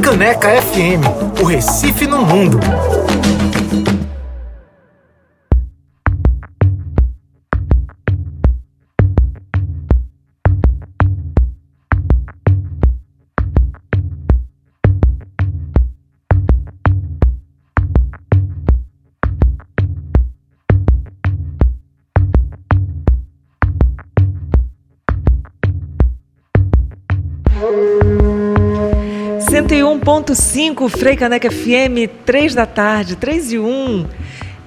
Freicaneca FM, o Recife no mundo. 101.5 Frei Caneca FM, 3 da tarde, 3 e 1.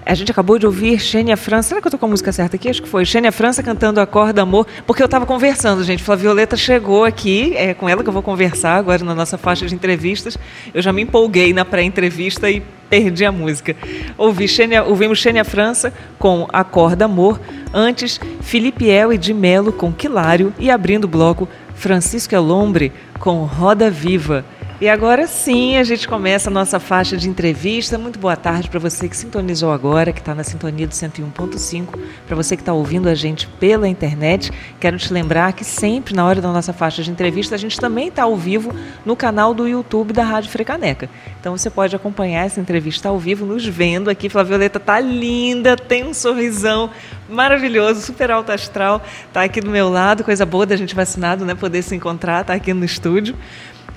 A gente acabou de ouvir Xênia França. Será que eu tô com a música certa aqui? Acho que foi. Xênia França cantando Acorda Amor, porque eu estava conversando, gente. Violeta chegou aqui, é com ela que eu vou conversar agora na nossa faixa de entrevistas. Eu já me empolguei na pré-entrevista e perdi a música. Ouvi Xênia, ouvimos Xênia França com Acorda Amor. Antes, Felipe El e de Melo com Quilário. E abrindo o bloco, Francisco Elombre com Roda Viva. E agora sim a gente começa a nossa faixa de entrevista. Muito boa tarde para você que sintonizou agora, que está na sintonia do 101.5, para você que está ouvindo a gente pela internet. Quero te lembrar que sempre na hora da nossa faixa de entrevista a gente também está ao vivo no canal do YouTube da Rádio Frecaneca. Então você pode acompanhar essa entrevista ao vivo nos vendo aqui. Flavioleta tá linda, tem um sorrisão maravilhoso, super alto astral. Tá aqui do meu lado, coisa boa da gente vacinado, né? Poder se encontrar, tá aqui no estúdio.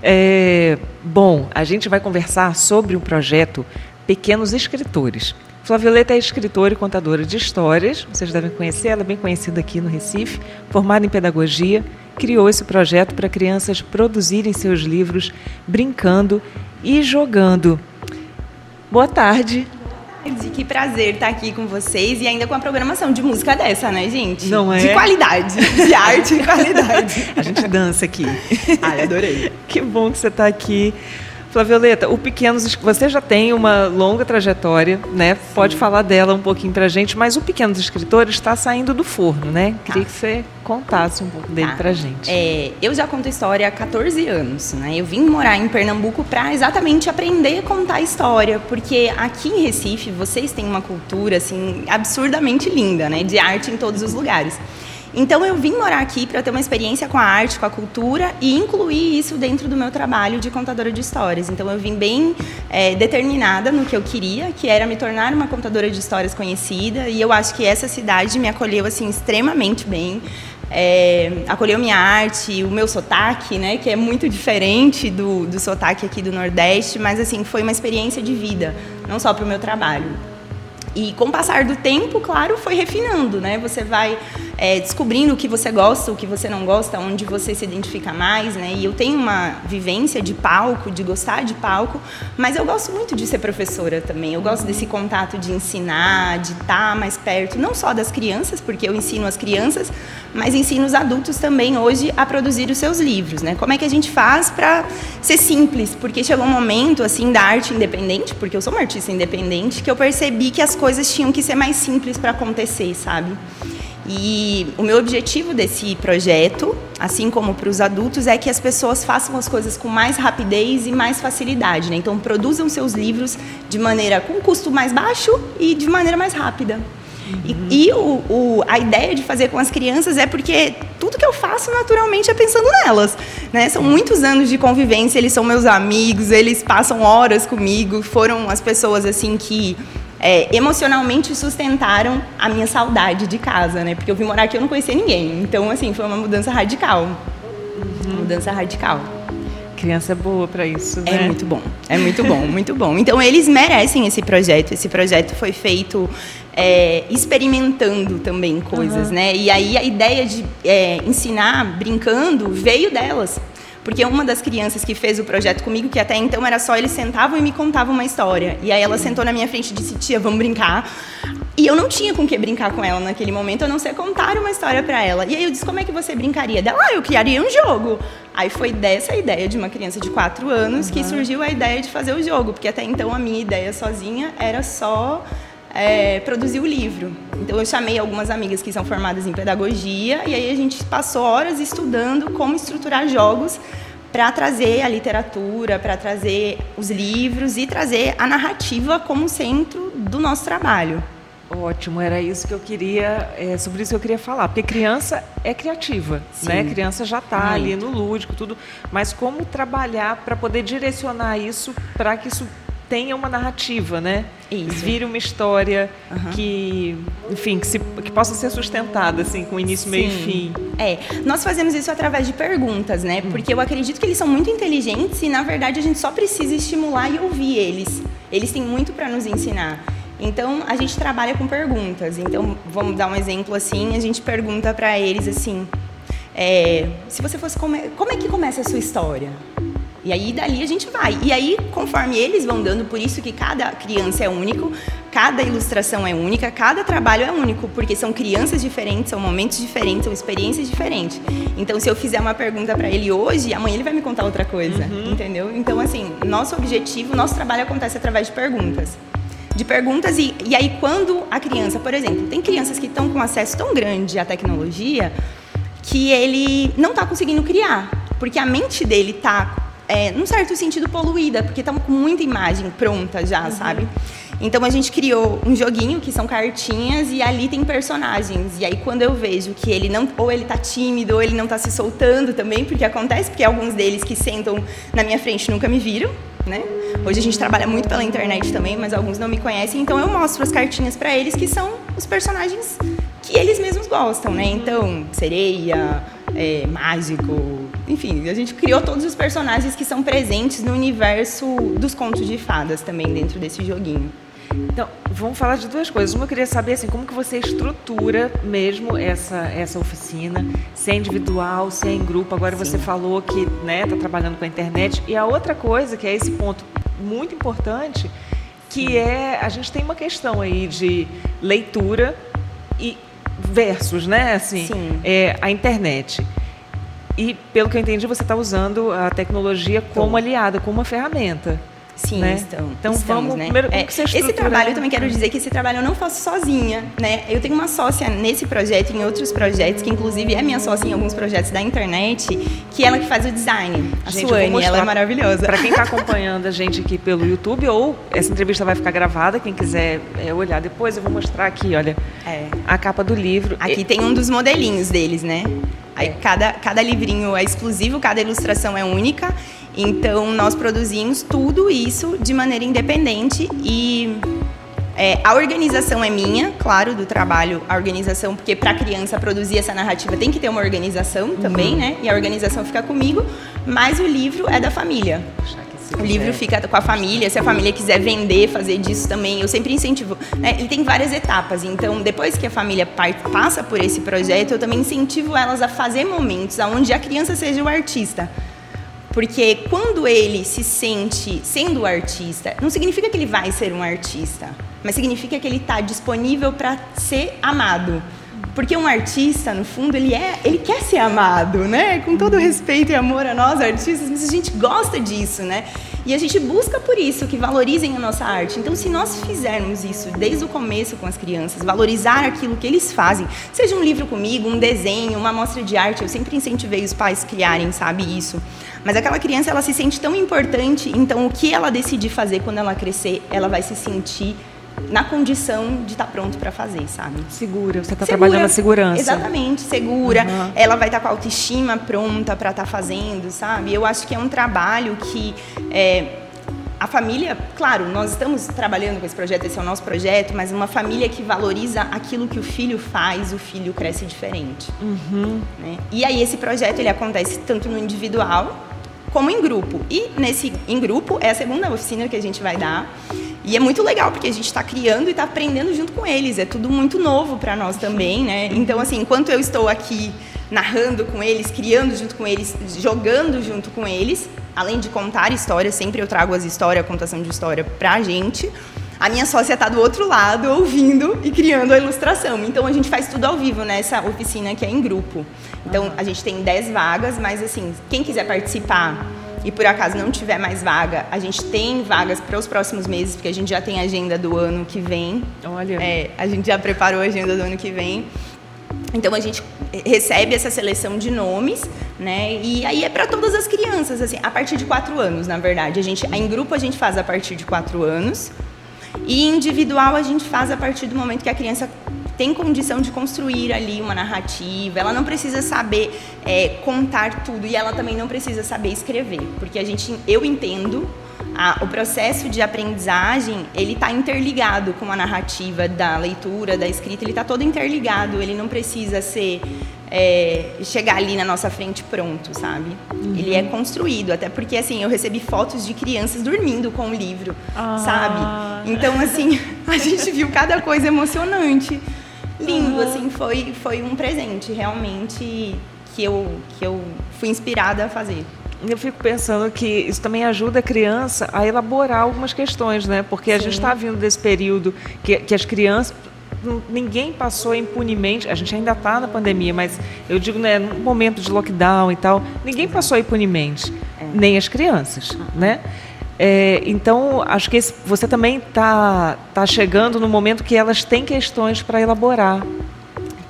É, bom, a gente vai conversar sobre o projeto Pequenos Escritores. Flavioleta é escritora e contadora de histórias, vocês devem conhecer, ela é bem conhecida aqui no Recife, formada em pedagogia, criou esse projeto para crianças produzirem seus livros brincando e jogando. Boa tarde tarde, que prazer estar aqui com vocês e ainda com a programação de música dessa, né, gente? Não é? De qualidade, de arte e qualidade. A gente dança aqui. Ai, adorei. Que bom que você está aqui. Flavioleta, o Pequenos, você já tem uma longa trajetória, né? Sim. Pode falar dela um pouquinho pra gente, mas o Pequenos Escritores está saindo do forno, né? Queria tá. que você contasse um pouco dele tá. pra gente. É, eu já conto história há 14 anos, né? Eu vim morar em Pernambuco para exatamente aprender a contar história, porque aqui em Recife vocês têm uma cultura assim absurdamente linda, né? De arte em todos os lugares. Então eu vim morar aqui para ter uma experiência com a arte, com a cultura e incluir isso dentro do meu trabalho de contadora de histórias. Então eu vim bem é, determinada no que eu queria, que era me tornar uma contadora de histórias conhecida. E eu acho que essa cidade me acolheu assim extremamente bem. É, acolheu minha arte, o meu sotaque, né, que é muito diferente do, do sotaque aqui do Nordeste, mas assim foi uma experiência de vida, não só para o meu trabalho. E com o passar do tempo, claro, foi refinando, né? Você vai é, descobrindo o que você gosta, o que você não gosta, onde você se identifica mais, né? E eu tenho uma vivência de palco, de gostar de palco, mas eu gosto muito de ser professora também. Eu gosto desse contato de ensinar, de estar mais perto, não só das crianças, porque eu ensino as crianças, mas ensino os adultos também hoje a produzir os seus livros, né? Como é que a gente faz para ser simples? Porque chegou um momento assim da arte independente, porque eu sou uma artista independente, que eu percebi que as coisas tinham que ser mais simples para acontecer, sabe? E o meu objetivo desse projeto, assim como para os adultos, é que as pessoas façam as coisas com mais rapidez e mais facilidade. Né? Então, produzam seus livros de maneira com custo mais baixo e de maneira mais rápida. Uhum. E, e o, o, a ideia de fazer com as crianças é porque tudo que eu faço naturalmente é pensando nelas. Né? São muitos anos de convivência, eles são meus amigos, eles passam horas comigo, foram as pessoas assim que é, emocionalmente sustentaram a minha saudade de casa, né? Porque eu vim morar aqui e eu não conhecia ninguém. Então, assim, foi uma mudança radical. Uhum. Uma mudança radical. Criança é boa para isso, é né? É muito bom, é muito bom, muito bom. Então, eles merecem esse projeto. Esse projeto foi feito é, experimentando também coisas, uhum. né? E aí a ideia de é, ensinar brincando veio delas. Porque uma das crianças que fez o projeto comigo, que até então era só eles sentavam e me contavam uma história. E aí ela sentou na minha frente e disse: "Tia, vamos brincar". E eu não tinha com que brincar com ela naquele momento, a não ser contar uma história para ela. E aí eu disse: "Como é que você brincaria?" Dela: "Ah, eu criaria um jogo". Aí foi dessa ideia de uma criança de 4 anos uhum. que surgiu a ideia de fazer o jogo, porque até então a minha ideia sozinha era só é, produzir o livro. Então eu chamei algumas amigas que são formadas em pedagogia e aí a gente passou horas estudando como estruturar jogos para trazer a literatura, para trazer os livros e trazer a narrativa como centro do nosso trabalho. Ótimo, era isso que eu queria, é, sobre isso que eu queria falar, porque criança é criativa, Sim. né? Criança já está ali no lúdico, tudo, mas como trabalhar para poder direcionar isso para que isso tenha uma narrativa, né? Isso. Vire uma história Aham. que, enfim, que, se- que possa ser sustentada, assim, com início, meio e Sim. fim. É, nós fazemos isso através de perguntas, né? Porque eu acredito que eles são muito inteligentes e, na verdade, a gente só precisa estimular e ouvir eles. Eles têm muito para nos ensinar. Então, a gente trabalha com perguntas. Então, vamos dar um exemplo assim: a gente pergunta para eles assim: é, se você fosse. Come... Como é que começa a sua história? E aí dali a gente vai. E aí, conforme eles vão dando, por isso que cada criança é único, cada ilustração é única, cada trabalho é único, porque são crianças diferentes, são momentos diferentes, são experiências diferentes. Então, se eu fizer uma pergunta para ele hoje, amanhã ele vai me contar outra coisa, entendeu? Então, assim, nosso objetivo, nosso trabalho acontece através de perguntas. De perguntas, e, e aí quando a criança, por exemplo, tem crianças que estão com acesso tão grande à tecnologia que ele não está conseguindo criar, porque a mente dele está, é, num certo sentido, poluída, porque está com muita imagem pronta já, sabe? Então a gente criou um joguinho que são cartinhas e ali tem personagens. E aí quando eu vejo que ele não, ou ele tá tímido, ou ele não tá se soltando também, porque acontece, porque alguns deles que sentam na minha frente nunca me viram, né? Hoje a gente trabalha muito pela internet também, mas alguns não me conhecem, então eu mostro as cartinhas para eles que são os personagens que eles mesmos gostam, né? Então, sereia, é, mágico, enfim, a gente criou todos os personagens que são presentes no universo dos contos de fadas também dentro desse joguinho. Então, vamos falar de duas coisas. Uma, eu queria saber assim, como que você estrutura mesmo essa, essa oficina, se é individual, se é em grupo. Agora você falou que está trabalhando com a internet. E a outra coisa, que é esse ponto muito importante, que é a gente tem uma questão aí de leitura e versus, né? Assim, Sim. é, a internet. E, pelo que eu entendi, você está usando a tecnologia como aliada, como uma ferramenta. Sim, né? estão. Então, estamos, vamos né? primeiro, É, você esse trabalho eu também quero dizer que esse trabalho eu não faço sozinha, né? Eu tenho uma sócia nesse projeto e em outros projetos, que inclusive é minha sócia em alguns projetos da internet, que é ela que faz o design. A Gente, Suane, ela é maravilhosa. Para quem está acompanhando a gente aqui pelo YouTube, ou essa entrevista vai ficar gravada, quem quiser é, olhar depois, eu vou mostrar aqui, olha, É. a capa do livro. Aqui tem um dos modelinhos deles, né? Aí cada, cada livrinho é exclusivo, cada ilustração é única. Então nós produzimos tudo isso de maneira independente e é, a organização é minha, claro, do trabalho, a organização, porque para a criança produzir essa narrativa tem que ter uma organização também, né? E a organização fica comigo, mas o livro é da família. O livro fica com a família, se a família quiser vender, fazer disso também, eu sempre incentivo. né? Ele tem várias etapas, então depois que a família passa por esse projeto, eu também incentivo elas a fazer momentos onde a criança seja o artista. Porque quando ele se sente sendo artista, não significa que ele vai ser um artista, mas significa que ele está disponível para ser amado. Porque um artista, no fundo, ele é, ele quer ser amado, né? Com todo respeito e amor a nós artistas, mas a gente gosta disso, né? E a gente busca por isso que valorizem a nossa arte. Então, se nós fizermos isso desde o começo com as crianças, valorizar aquilo que eles fazem, seja um livro comigo, um desenho, uma amostra de arte, eu sempre incentivei os pais a criarem, sabe isso. Mas aquela criança, ela se sente tão importante, então o que ela decidir fazer quando ela crescer, ela vai se sentir na condição de estar pronto para fazer, sabe? Segura, você está trabalhando a segurança. Exatamente, segura. Uhum. Ela vai estar com a autoestima pronta para estar fazendo, sabe? Eu acho que é um trabalho que é, a família, claro, nós estamos trabalhando com esse projeto, esse é o nosso projeto, mas uma família que valoriza aquilo que o filho faz, o filho cresce diferente. Uhum. né? E aí esse projeto ele acontece tanto no individual como em grupo. E nesse em grupo é a segunda oficina que a gente vai dar. E é muito legal porque a gente está criando e está aprendendo junto com eles. É tudo muito novo para nós também, né? Então assim, enquanto eu estou aqui narrando com eles, criando junto com eles, jogando junto com eles, além de contar histórias, sempre eu trago as histórias, a contação de história pra gente. A minha sócia está do outro lado, ouvindo e criando a ilustração. Então a gente faz tudo ao vivo nessa oficina que é em grupo. Então a gente tem 10 vagas, mas assim, quem quiser participar e por acaso não tiver mais vaga, a gente tem vagas para os próximos meses, porque a gente já tem a agenda do ano que vem. Olha. É, a gente já preparou a agenda do ano que vem. Então a gente recebe essa seleção de nomes, né? E aí é para todas as crianças, assim, a partir de quatro anos, na verdade. A gente, em grupo a gente faz a partir de quatro anos. E individual a gente faz a partir do momento que a criança tem condição de construir ali uma narrativa. Ela não precisa saber é, contar tudo e ela também não precisa saber escrever, porque a gente, eu entendo a, o processo de aprendizagem ele está interligado com a narrativa da leitura, da escrita, ele está todo interligado. Ele não precisa ser é, chegar ali na nossa frente pronto, sabe? Uhum. Ele é construído, até porque assim eu recebi fotos de crianças dormindo com o livro, ah. sabe? Então assim a gente viu cada coisa emocionante, lindo, uhum. assim foi foi um presente realmente que eu que eu fui inspirada a fazer eu fico pensando que isso também ajuda a criança a elaborar algumas questões, né? Porque Sim. a gente está vindo desse período que, que as crianças ninguém passou impunemente. A gente ainda está na pandemia, mas eu digo, né, no momento de lockdown e tal, ninguém passou impunemente, é. nem as crianças, né? É, então, acho que esse, você também está tá chegando no momento que elas têm questões para elaborar.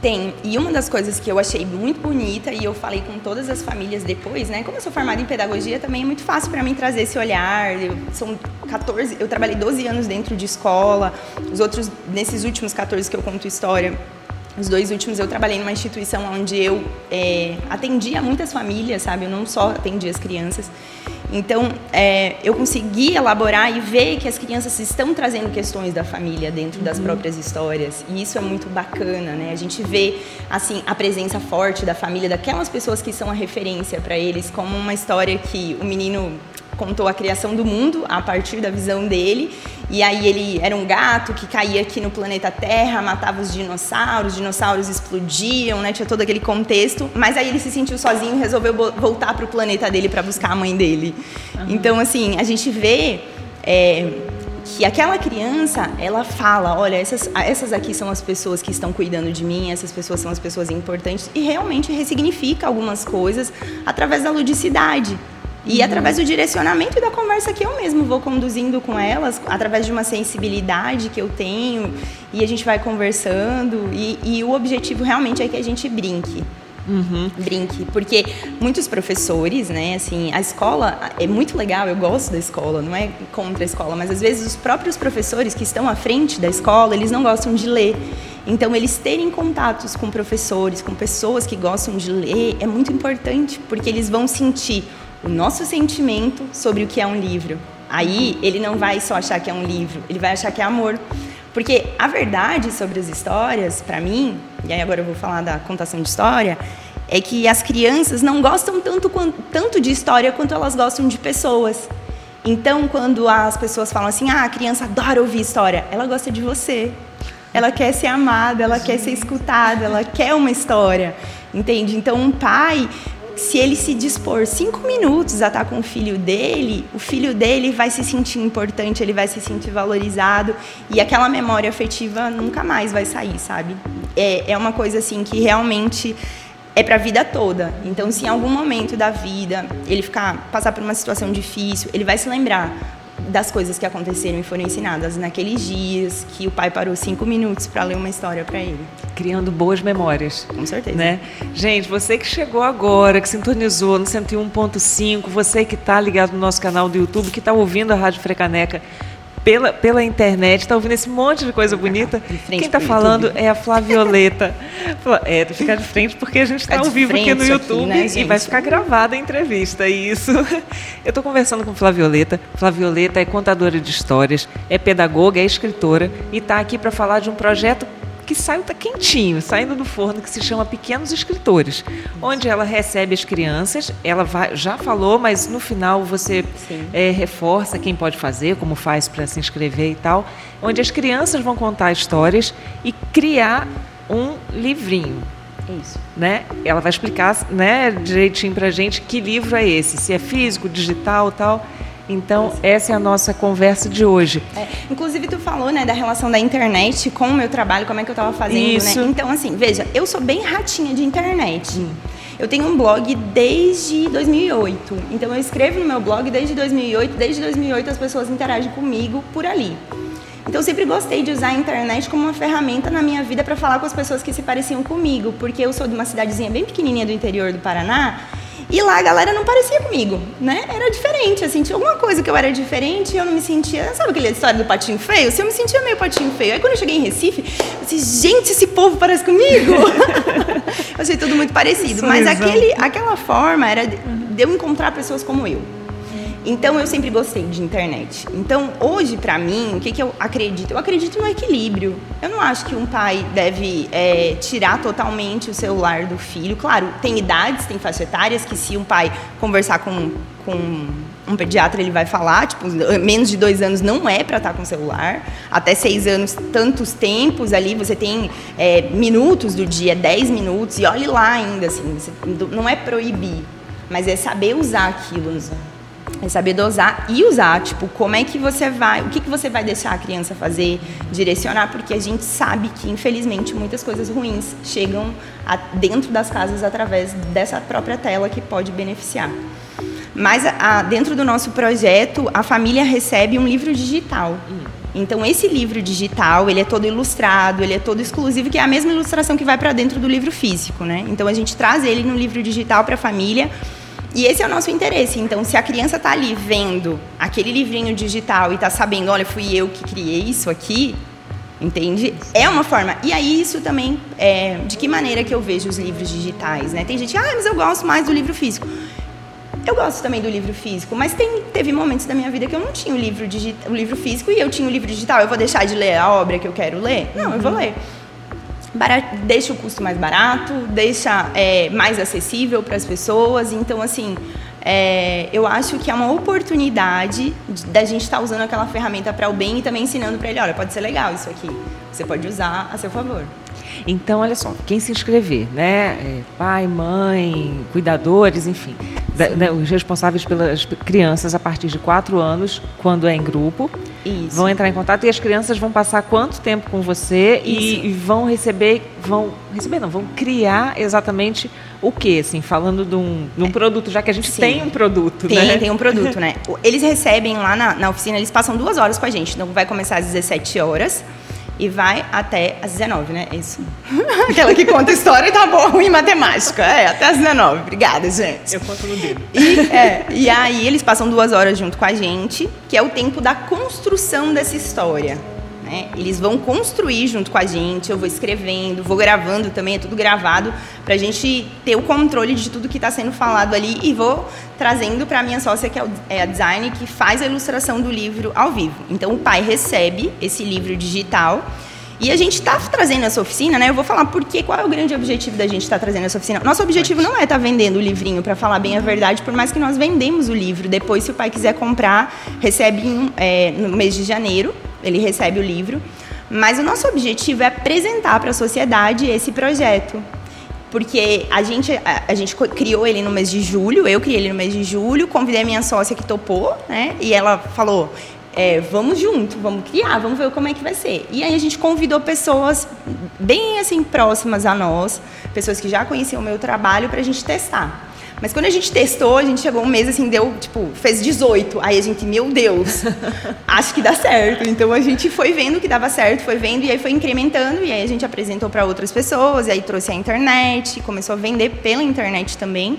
Tem. E uma das coisas que eu achei muito bonita, e eu falei com todas as famílias depois, né? Como eu sou formada em pedagogia, também é muito fácil para mim trazer esse olhar. Eu, são 14, eu trabalhei 12 anos dentro de escola, os outros, nesses últimos 14 que eu conto história, os dois últimos eu trabalhei numa instituição onde eu é, atendia muitas famílias, sabe? Eu não só atendia as crianças. Então, é, eu consegui elaborar e ver que as crianças estão trazendo questões da família dentro das uhum. próprias histórias. E isso é muito bacana, né? A gente vê, assim, a presença forte da família, daquelas pessoas que são a referência para eles, como uma história que o menino contou a criação do mundo a partir da visão dele. E aí ele era um gato que caía aqui no planeta Terra, matava os dinossauros, os dinossauros explodiam, né? Tinha todo aquele contexto. Mas aí ele se sentiu sozinho e resolveu voltar para o planeta dele para buscar a mãe dele. Uhum. Então, assim, a gente vê é, que aquela criança, ela fala, olha, essas, essas aqui são as pessoas que estão cuidando de mim, essas pessoas são as pessoas importantes, e realmente ressignifica algumas coisas através da ludicidade. E uhum. através do direcionamento e da conversa que eu mesmo vou conduzindo com elas, através de uma sensibilidade que eu tenho, e a gente vai conversando, e, e o objetivo realmente é que a gente brinque. Uhum. Brinque, porque muitos professores, né, assim, a escola é muito legal, eu gosto da escola, não é contra a escola, mas às vezes os próprios professores que estão à frente da escola, eles não gostam de ler. Então, eles terem contatos com professores, com pessoas que gostam de ler, é muito importante, porque eles vão sentir o nosso sentimento sobre o que é um livro. Aí ele não vai só achar que é um livro, ele vai achar que é amor. Porque a verdade sobre as histórias, para mim, e aí agora eu vou falar da contação de história, é que as crianças não gostam tanto, tanto de história quanto elas gostam de pessoas. Então, quando as pessoas falam assim, ah, a criança adora ouvir história, ela gosta de você. Ela quer ser amada, ela quer ser escutada, ela quer uma história. Entende? Então, um pai se ele se dispor cinco minutos a estar com o filho dele, o filho dele vai se sentir importante, ele vai se sentir valorizado e aquela memória afetiva nunca mais vai sair, sabe? É, é uma coisa assim que realmente é para a vida toda. Então, se em algum momento da vida ele ficar passar por uma situação difícil, ele vai se lembrar das coisas que aconteceram e foram ensinadas naqueles dias que o pai parou cinco minutos para ler uma história para ele. Criando boas memórias. Com certeza. Né? Gente, você que chegou agora, que sintonizou no 101.5, você que está ligado no nosso canal do YouTube, que está ouvindo a Rádio Frecaneca, pela, pela internet, está ouvindo esse monte de coisa bonita. Quem está falando é a Flavioleta. É, tem que ficar de frente porque a gente está ao vivo aqui no YouTube aqui, né, e vai ficar gravada a entrevista. Isso. Eu estou conversando com Flavioleta. Flavioleta é contadora de histórias, é pedagoga, é escritora e está aqui para falar de um projeto que saiu tá quentinho, saindo do forno, que se chama Pequenos Escritores, onde ela recebe as crianças. Ela vai, já falou, mas no final você é, reforça quem pode fazer, como faz para se inscrever e tal, onde as crianças vão contar histórias e criar um livrinho. Isso. Né? Ela vai explicar né, direitinho para gente que livro é esse, se é físico, digital, tal. Então, essa é a nossa conversa de hoje. É, inclusive, tu falou, né, da relação da internet com o meu trabalho, como é que eu estava fazendo, né? Isso. né? Então, assim, veja, eu sou bem ratinha de internet. Hum. Eu tenho um blog desde 2008. Então, eu escrevo no meu blog desde 2008. Desde 2008, as pessoas interagem comigo por ali. Então, eu sempre gostei de usar a internet como uma ferramenta na minha vida para falar com as pessoas que se pareciam comigo, porque eu sou de uma cidadezinha bem pequenininha do interior do Paraná E lá a galera não parecia comigo, né? Era diferente, assim, tinha alguma coisa que eu era diferente e eu não me sentia. Sabe aquela história do patinho feio? Se eu me sentia meio patinho feio. Aí quando eu cheguei em Recife, eu disse, gente, esse povo parece comigo. eu achei tudo muito parecido. Mas aquele, aquela forma era de eu encontrar pessoas como eu. Então eu sempre gostei de internet. Então hoje para mim o que, que eu acredito? Eu acredito no equilíbrio. Eu não acho que um pai deve é, tirar totalmente o celular do filho. Claro, tem idades, tem faixa etárias que se um pai conversar com, com um pediatra ele vai falar, tipo, menos de dois anos não é para estar tá com celular, até seis anos, tantos tempos ali, você tem é, minutos do dia, dez minutos, e olhe lá ainda, assim, não é proibir, mas é saber usar aquilo. É saber dosar e usar, tipo, como é que você vai, o que, que você vai deixar a criança fazer, direcionar, porque a gente sabe que, infelizmente, muitas coisas ruins chegam a, dentro das casas através dessa própria tela que pode beneficiar. Mas a, dentro do nosso projeto, a família recebe um livro digital. Então, esse livro digital, ele é todo ilustrado, ele é todo exclusivo, que é a mesma ilustração que vai para dentro do livro físico, né? Então, a gente traz ele no livro digital para a família e esse é o nosso interesse. Então, se a criança está ali vendo aquele livrinho digital e está sabendo, olha, fui eu que criei isso aqui, entende? É uma forma. E aí isso também, é, de que maneira que eu vejo os livros digitais, né? Tem gente, ah, mas eu gosto mais do livro físico. Eu gosto também do livro físico, mas tem, teve momentos da minha vida que eu não tinha o livro, o livro físico e eu tinha o livro digital. Eu vou deixar de ler a obra que eu quero ler? Não, eu vou ler barato, deixa o custo mais barato, deixa é, mais acessível para as pessoas. Então, assim, é, eu acho que é uma oportunidade da gente estar tá usando aquela ferramenta para o bem e também ensinando para ele, olha, pode ser legal isso aqui, você pode usar a seu favor. Então, olha só, quem se inscrever, né? É, pai, mãe, cuidadores, enfim, da, da, os responsáveis pelas crianças a partir de quatro anos, quando é em grupo, isso. Vão entrar em contato e as crianças vão passar quanto tempo com você e, e, vão receber, vão receber não, vão criar exatamente o que, assim, falando de um, de um produto, já que a gente Sim. tem um produto, tem, né? Tem um produto, né? Eles recebem lá na, na oficina, eles passam duas horas com a gente, então vai começar às 17 horas e vai até às 19, né? É isso. Aquela que conta história tá bom em matemática. É, até às 19. Obrigada, gente. Eu conto no dedo. E, é, e aí eles passam duas horas junto com a gente, que é o tempo da construção dessa história. Né? Eles vão construir junto com a gente, eu vou escrevendo, vou gravando também, é tudo gravado, para a gente ter o controle de tudo que está sendo falado ali e vou trazendo para a minha sócia, que é, é a design, que faz a ilustração do livro ao vivo. Então o pai recebe esse livro digital e a gente está trazendo essa oficina, né? Eu vou falar por quê, qual é o grande objetivo da gente estar tá trazendo essa oficina. Nosso objetivo não é estar tá vendendo o livrinho, para falar bem a verdade, por mais que nós vendemos o livro. Depois, se o pai quiser comprar, recebe em, é, no mês de janeiro, ele recebe o livro. Mas o nosso objetivo é apresentar para a sociedade esse projeto. Porque a gente, a, a, gente criou ele no mês de julho, eu criei ele no mês de julho, convidei a minha sócia que topou, né? E ela falou: é, vamos junto, vamos criar, vamos ver como é que vai ser. E aí a gente convidou pessoas bem assim próximas a nós, pessoas que já conheciam o meu trabalho, para a gente testar. Mas quando a gente testou, a gente chegou um mês assim, deu, tipo, fez 18. Aí a gente, meu Deus, acho que dá certo. Então a gente foi vendo que dava certo, foi vendo e aí foi incrementando e aí a gente apresentou para outras pessoas, e aí trouxe a internet, começou a vender pela internet também.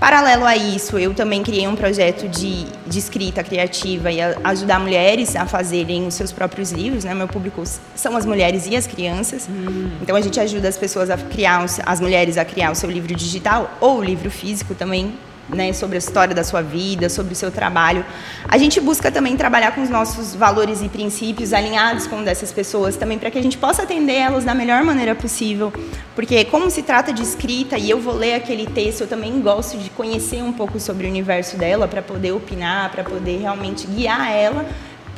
Paralelo a isso, eu também criei um projeto de, de escrita criativa e a, ajudar mulheres a fazerem os seus próprios livros. Né? Meu público são as mulheres e as crianças. Hum. Então a gente ajuda as pessoas a criar, as mulheres a criar o seu livro digital ou o livro físico também né, sobre a história da sua vida, sobre o seu trabalho. A gente busca também trabalhar com os nossos valores e princípios alinhados com dessas pessoas também para que a gente possa atender elas da melhor maneira possível, porque como se trata de escrita e eu vou ler aquele texto, eu também gosto de conhecer um pouco sobre o universo dela para poder opinar, para poder realmente guiar ela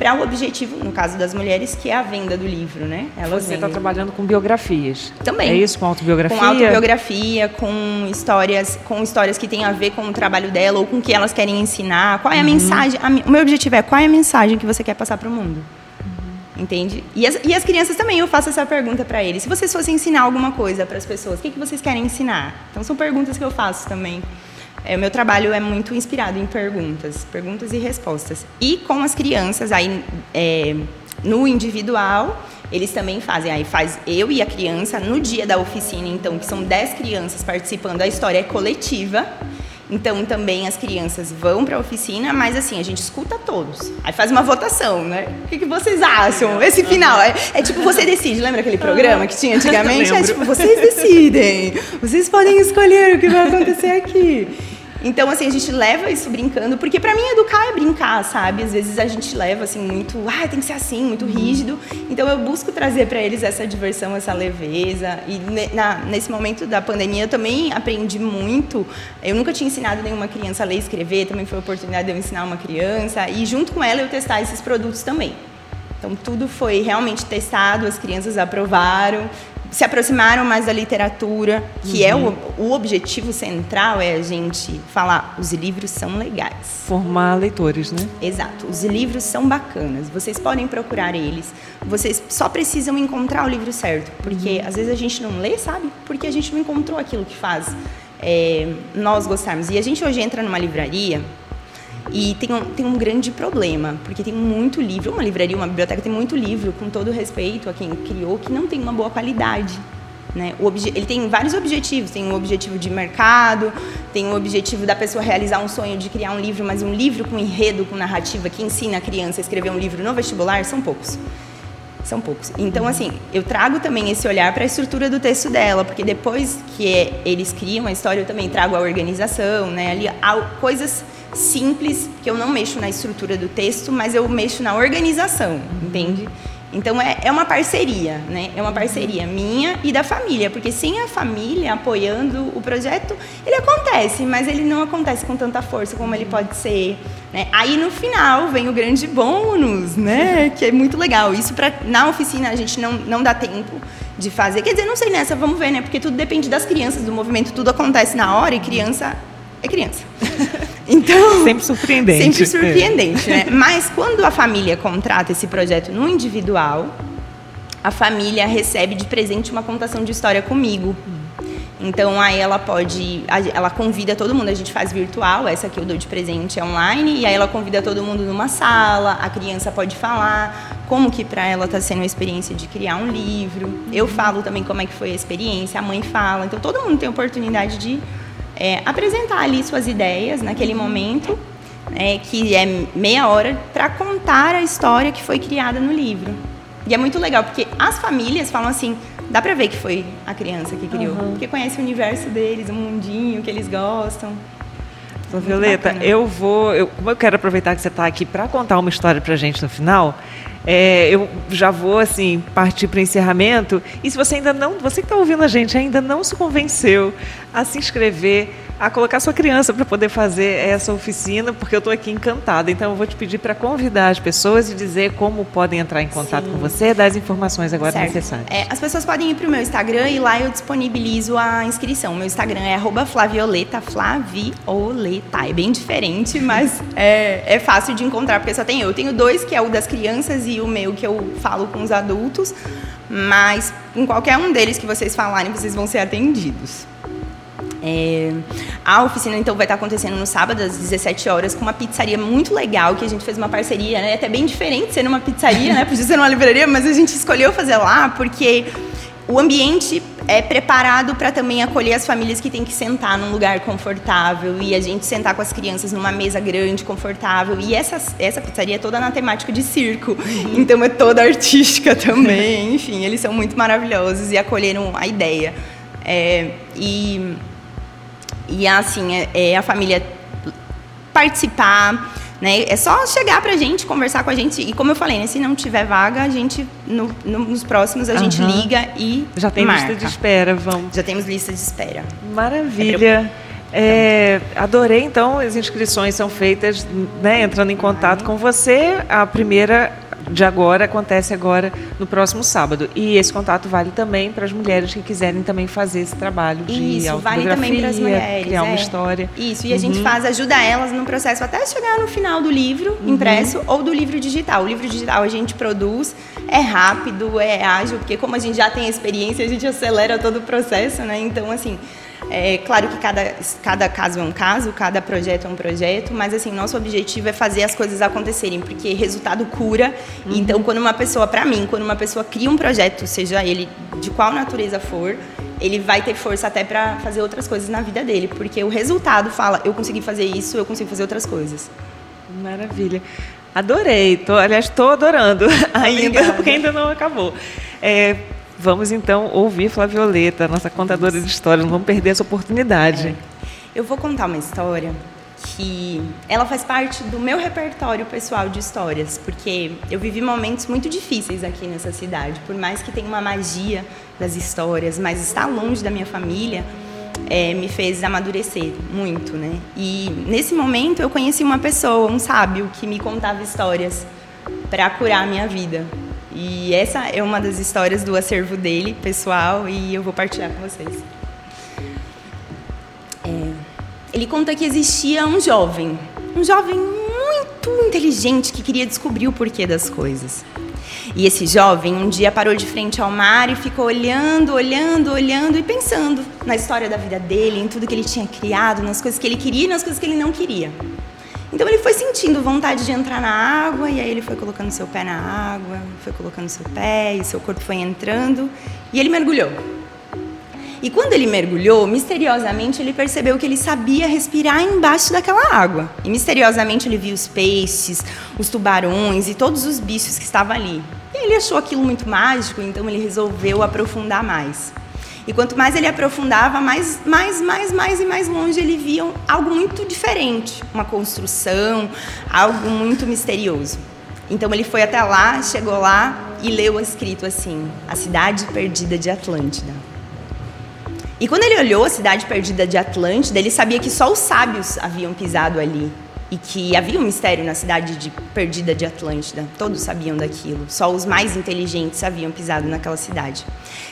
para o objetivo, no caso das mulheres, que é a venda do livro, né? Elas Você está trabalhando com biografias. Também. É isso, com autobiografia? Com autobiografia, com histórias, com histórias que têm a ver com o trabalho dela ou com o que elas querem ensinar. Qual é a uhum. mensagem? A, o meu objetivo é qual é a mensagem que você quer passar para o mundo? Uhum. Entende? E as, e as, crianças também, eu faço essa pergunta para eles. Se vocês fossem ensinar alguma coisa para as pessoas, o que, que vocês querem ensinar? Então, são perguntas que eu faço também. É, o meu trabalho é muito inspirado em perguntas, perguntas e respostas. E com as crianças, aí é, no individual, eles também fazem. Aí faz eu e a criança no dia da oficina, então, que são 10 crianças participando, a história é coletiva. Então, também as crianças vão para a oficina, mas assim, a gente escuta todos. Aí faz uma votação, né? O que, que vocês acham? Esse final. É, é, tipo, você decide. Lembra aquele programa que tinha antigamente? é tipo, vocês decidem. Vocês podem escolher o que vai acontecer aqui. Então, assim, a gente leva isso brincando, porque para mim educar é brincar, sabe? Às vezes a gente leva, assim, muito, ah, tem que ser assim, muito rígido. Então, eu busco trazer para eles essa diversão, essa leveza. E na, nesse momento da pandemia, eu também aprendi muito. Eu nunca tinha ensinado nenhuma criança a ler e escrever, também foi a oportunidade de eu ensinar uma criança. E junto com ela, eu testar esses produtos também. Então, tudo foi realmente testado, as crianças aprovaram se aproximaram mais da literatura, que uhum. é o, uhum. o objetivo central é a gente falar, os livros são legais. Formar leitores, né? Exato. Os livros são bacanas. Vocês podem procurar eles. Vocês só precisam encontrar o livro certo, porque uhum. às vezes a gente não lê, sabe? Porque a gente não encontrou aquilo que faz é, nós gostarmos. E a gente hoje entra numa livraria e tem um, tem um grande problema, porque tem muito livro, uma livraria, uma biblioteca tem muito livro, com todo respeito a quem criou, que não tem uma boa qualidade. Né? ele tem vários objetivos, tem um objetivo de mercado, tem o um objetivo da pessoa realizar um sonho de criar um livro, mas um livro com enredo, com narrativa, que ensina a criança a escrever um livro no vestibular, são poucos. São poucos. Então, assim, eu trago também esse olhar para a estrutura do texto dela, porque depois que eles criam a história, eu também trago a organização, né? Ali, coisas simples, que eu não mexo na estrutura do texto, mas eu mexo na organização, entende? Então é, é uma parceria, né? É uma parceria minha e da família, porque sem a família apoiando o projeto, ele acontece, mas ele não acontece com tanta força como ele pode ser. Né? Aí no final vem o grande bônus, né? Que é muito legal. Isso pra, na oficina a gente não, não dá tempo de fazer. Quer dizer, não sei nessa, vamos ver, né? Porque tudo depende das crianças, do movimento, tudo acontece na hora e criança é criança. Então, sempre surpreendente. Sempre surpreendente, é. né? Mas quando a família contrata esse projeto no individual, a família recebe de presente uma contação de história comigo. Então aí ela pode, ela convida todo mundo, a gente faz virtual, essa que eu dou de presente é online, e aí ela convida todo mundo numa sala, a criança pode falar como que para ela está sendo a experiência de criar um livro. Eu falo também como é que foi a experiência, a mãe fala. Então todo mundo tem a oportunidade de é, apresentar ali suas ideias naquele momento, é, que é meia hora, para contar a história que foi criada no livro. E é muito legal, porque as famílias falam assim, dá para ver que foi a criança que criou, uhum. porque conhece o universo deles, o mundinho que eles gostam. Então, Violeta, eu vou, eu, como eu quero aproveitar que você está aqui para contar uma história para a gente no final, é, eu já vou assim partir para o encerramento. E se você ainda não, você que está ouvindo a gente ainda não se convenceu a se inscrever a colocar sua criança para poder fazer essa oficina, porque eu estou aqui encantada. Então, eu vou te pedir para convidar as pessoas e dizer como podem entrar em contato Sim. com você, dar as informações agora certo. necessárias. É, as pessoas podem ir para o meu Instagram e lá eu disponibilizo a inscrição. Meu Instagram é Flavioleta, Flavioleta. É bem diferente, mas é, é fácil de encontrar, porque só tem eu. Eu tenho dois, que é o das crianças e o meu, que eu falo com os adultos. Mas em qualquer um deles que vocês falarem, vocês vão ser atendidos. É, a oficina então vai estar acontecendo no sábado às 17 horas com uma pizzaria muito legal que a gente fez uma parceria, né? Até bem diferente ser numa pizzaria, né? Podia ser numa livraria, mas a gente escolheu fazer lá porque o ambiente é preparado para também acolher as famílias que têm que sentar num lugar confortável e a gente sentar com as crianças numa mesa grande, confortável. E essa, essa pizzaria é toda na temática de circo, então é toda artística também. Enfim, eles são muito maravilhosos e acolheram a ideia. É, e e assim, é, é a família participar, né? É só chegar pra gente, conversar com a gente. E como eu falei, né? se não tiver vaga, a gente, no, no, nos próximos, a uhum. gente liga e Já tem marca. lista de espera, vamos. Já temos lista de espera. Maravilha. É, adorei, então, as inscrições são feitas, né, entrando em contato com você. A primeira de agora acontece agora no próximo sábado. E esse contato vale também para as mulheres que quiserem também fazer esse trabalho de Isso, vale também para as mulheres. Criar é. uma história. Isso, e a gente uhum. faz, ajuda elas no processo até chegar no final do livro uhum. impresso ou do livro digital. O livro digital a gente produz, é rápido, é ágil, porque como a gente já tem experiência, a gente acelera todo o processo, né? Então, assim, é claro que cada, cada caso é um caso, cada projeto é um projeto, mas assim, nosso objetivo é fazer as coisas acontecerem, porque resultado cura. Uhum. Então, quando uma pessoa, para mim, quando uma pessoa cria um projeto, seja ele de qual natureza for, ele vai ter força até para fazer outras coisas na vida dele, porque o resultado fala, eu consegui fazer isso, eu consigo fazer outras coisas. Maravilha. Adorei, tô, aliás, estou adorando ainda, Obrigada. porque ainda não acabou. É, vamos então ouvir Flavioleta, nossa contadora de histórias, não vamos perder essa oportunidade. É. Eu vou contar uma história que ela faz parte do meu repertório pessoal de histórias, porque eu vivi momentos muito difíceis aqui nessa cidade, por mais que tenha uma magia das histórias, mas estar longe da minha família é, me fez amadurecer muito, né? E nesse momento eu conheci uma pessoa, um sábio, que me contava histórias para curar a minha vida. E essa é uma das histórias do acervo dele, pessoal, e eu vou partilhar com vocês. É, ele conta que existia um jovem, um jovem muito inteligente que queria descobrir o porquê das coisas. E esse jovem um dia parou de frente ao mar e ficou olhando, olhando, olhando e pensando na história da vida dele, em tudo que ele tinha criado, nas coisas que ele queria e nas coisas que ele não queria. Então ele foi sentindo vontade de entrar na água e aí ele foi colocando seu pé na água, foi colocando seu pé e seu corpo foi entrando e ele mergulhou. E quando ele mergulhou, misteriosamente ele percebeu que ele sabia respirar embaixo daquela água. E misteriosamente ele viu os peixes, os tubarões e todos os bichos que estavam ali. E ele achou aquilo muito mágico, então ele resolveu aprofundar mais. E quanto mais ele aprofundava, mais, mais, mais, mais e mais longe ele via algo muito diferente, uma construção, algo muito misterioso. Então ele foi até lá, chegou lá e leu escrito assim: A Cidade Perdida de Atlântida. E quando ele olhou a cidade perdida de Atlântida, ele sabia que só os sábios haviam pisado ali e que havia um mistério na cidade de, perdida de Atlântida. Todos sabiam daquilo. Só os mais inteligentes haviam pisado naquela cidade.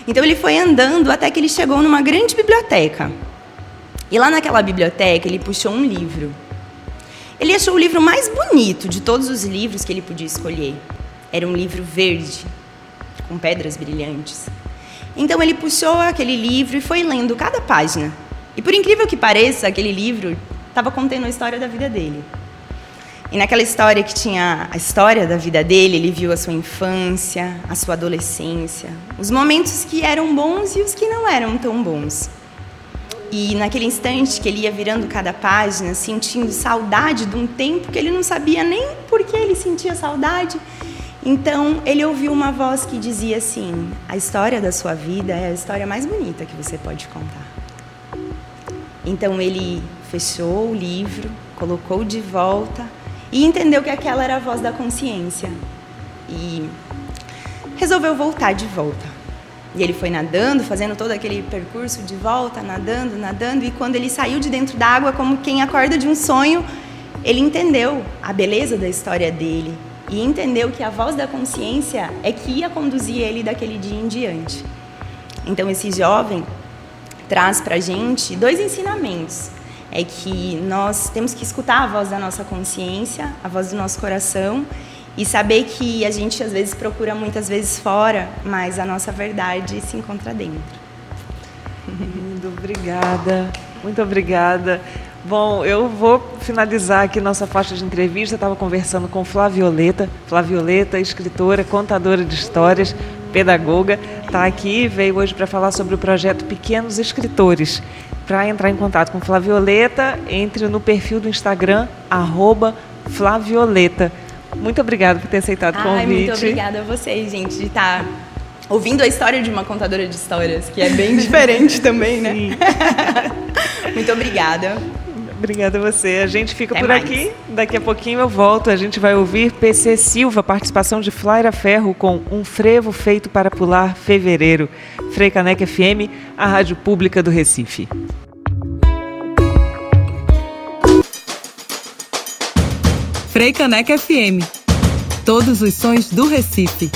Então ele foi andando até que ele chegou numa grande biblioteca. E lá naquela biblioteca ele puxou um livro. Ele achou o livro mais bonito de todos os livros que ele podia escolher. Era um livro verde, com pedras brilhantes. Então ele puxou aquele livro e foi lendo cada página. E por incrível que pareça, aquele livro estava contendo a história da vida dele. E naquela história que tinha a história da vida dele, ele viu a sua infância, a sua adolescência, os momentos que eram bons e os que não eram tão bons. E naquele instante que ele ia virando cada página, sentindo saudade de um tempo que ele não sabia nem por que ele sentia saudade, então ele ouviu uma voz que dizia assim: A história da sua vida é a história mais bonita que você pode contar. Então ele fechou o livro, colocou de volta e entendeu que aquela era a voz da consciência. E resolveu voltar de volta. E ele foi nadando, fazendo todo aquele percurso de volta, nadando, nadando, e quando ele saiu de dentro da água, como quem acorda de um sonho, ele entendeu a beleza da história dele, e entendeu que a voz da consciência é que ia conduzir ele daquele dia em diante. Então, esse jovem traz para a gente dois ensinamentos. É que nós temos que escutar a voz da nossa consciência, a voz do nosso coração, e saber que a gente às vezes procura muitas vezes fora, mas a nossa verdade se encontra dentro. Lindo, obrigada. Muito obrigada. Bom, eu vou finalizar aqui nossa faixa de entrevista. Estava conversando com Flavioleta. Flavioleta, escritora, contadora de histórias, pedagoga. Está aqui, veio hoje para falar sobre o projeto Pequenos Escritores. Para entrar em contato com Flavioleta, entre no perfil do Instagram, arroba Flavioleta. Muito obrigada por ter aceitado o convite. Ai, muito obrigada a vocês, gente, de estar tá ouvindo a história de uma contadora de histórias, que é bem diferente também, né? muito obrigada. Obrigada a você. A gente fica Até por mais. aqui. Daqui a pouquinho eu volto. A gente vai ouvir PC Silva, participação de Flaira Ferro com Um Frevo Feito para Pular Fevereiro. Frei Caneca FM, a rádio pública do Recife. Frei Caneca FM. Todos os sons do Recife.